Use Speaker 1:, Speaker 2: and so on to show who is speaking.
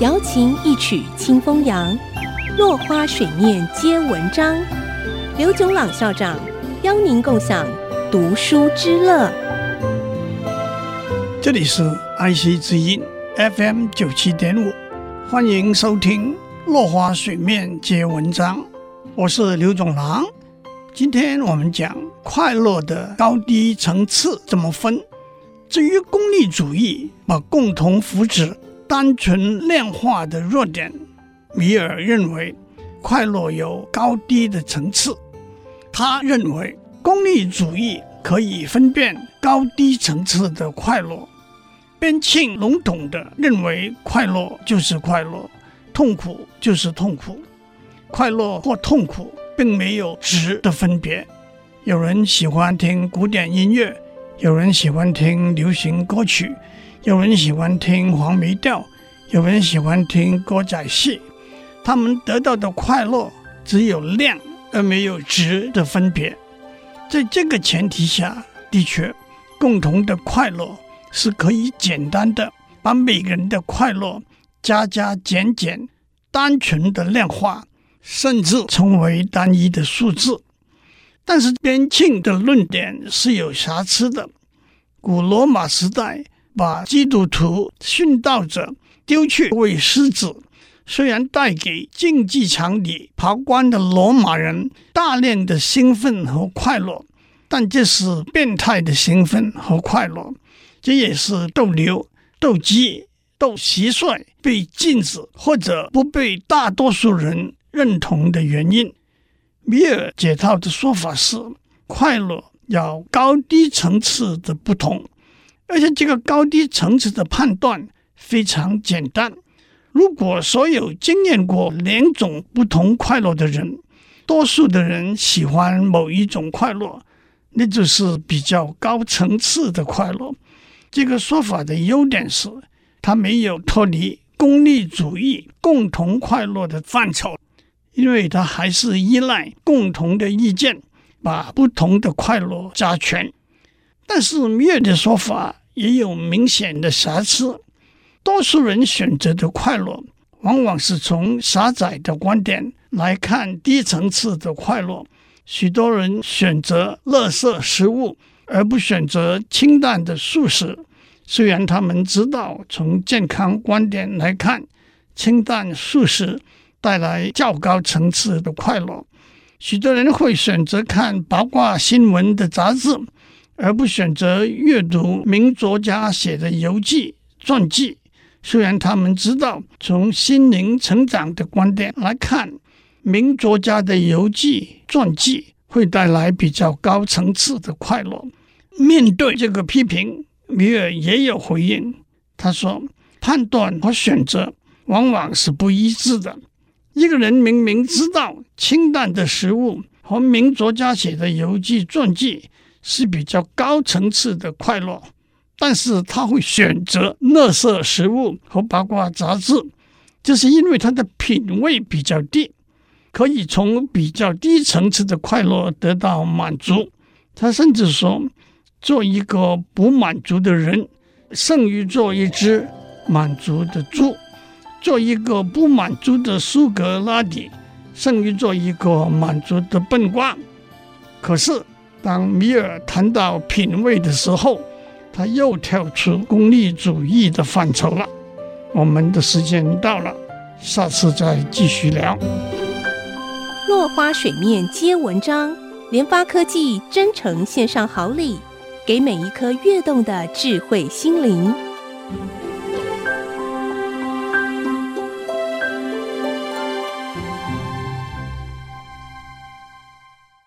Speaker 1: 瑶琴一曲清风扬，落花水面皆文章。刘炯朗校长邀您共享读书之乐。
Speaker 2: 这里是 IC 之音 FM 九七点五，欢迎收听《落花水面皆文章》，我是刘炯朗。今天我们讲快乐的高低层次怎么分。至于功利主义把共同福祉单纯量化的弱点，米尔认为快乐有高低的层次。他认为功利主义可以分辨高低层次的快乐。边沁笼统地认为快乐就是快乐，痛苦就是痛苦。快乐或痛苦并没有质的分别。有人喜欢听古典音乐，有人喜欢听流行歌曲，有人喜欢听黄梅调。有人喜欢听歌仔戏，他们得到的快乐只有量而没有质的分别。在这个前提下，的确，共同的快乐是可以简单的把每个人的快乐加加减减，单纯的量化，甚至成为单一的数字。但是边沁的论点是有瑕疵的。古罗马时代把基督徒殉道者丢去喂狮子，虽然带给竞技场里旁观的罗马人大量的兴奋和快乐，但这是变态的兴奋和快乐。这也是斗牛、斗鸡、斗蟋蟀被禁止或者不被大多数人认同的原因。米尔解套的说法是：快乐有高低层次的不同，而且这个高低层次的判断。非常简单。如果所有经验过两种不同快乐的人，多数的人喜欢某一种快乐，那就是比较高层次的快乐。这个说法的优点是，它没有脱离功利主义共同快乐的范畴，因为它还是依赖共同的意见，把不同的快乐加权。但是米尔的说法也有明显的瑕疵。多数人选择的快乐，往往是从狭窄的观点来看低层次的快乐。许多人选择垃圾食物，而不选择清淡的素食。虽然他们知道从健康观点来看，清淡素食带来较高层次的快乐。许多人会选择看八卦新闻的杂志，而不选择阅读名作家写的游记、传记。虽然他们知道，从心灵成长的观点来看，名作家的游记、传记会带来比较高层次的快乐。面对这个批评，米尔也有回应。他说：“判断和选择往往是不一致的。一个人明明知道清淡的食物和名作家写的游记、传记是比较高层次的快乐。”但是他会选择垃圾食物和八卦杂志，这是因为他的品味比较低，可以从比较低层次的快乐得到满足。他甚至说，做一个不满足的人，胜于做一只满足的猪；做一个不满足的苏格拉底，胜于做一个满足的笨瓜。可是，当米尔谈到品味的时候，他又跳出功利主义的范畴了。我们的时间到了，下次再继续聊。
Speaker 1: 落花水面皆文章，联发科技真诚献上好礼，给每一颗跃动的智慧心灵。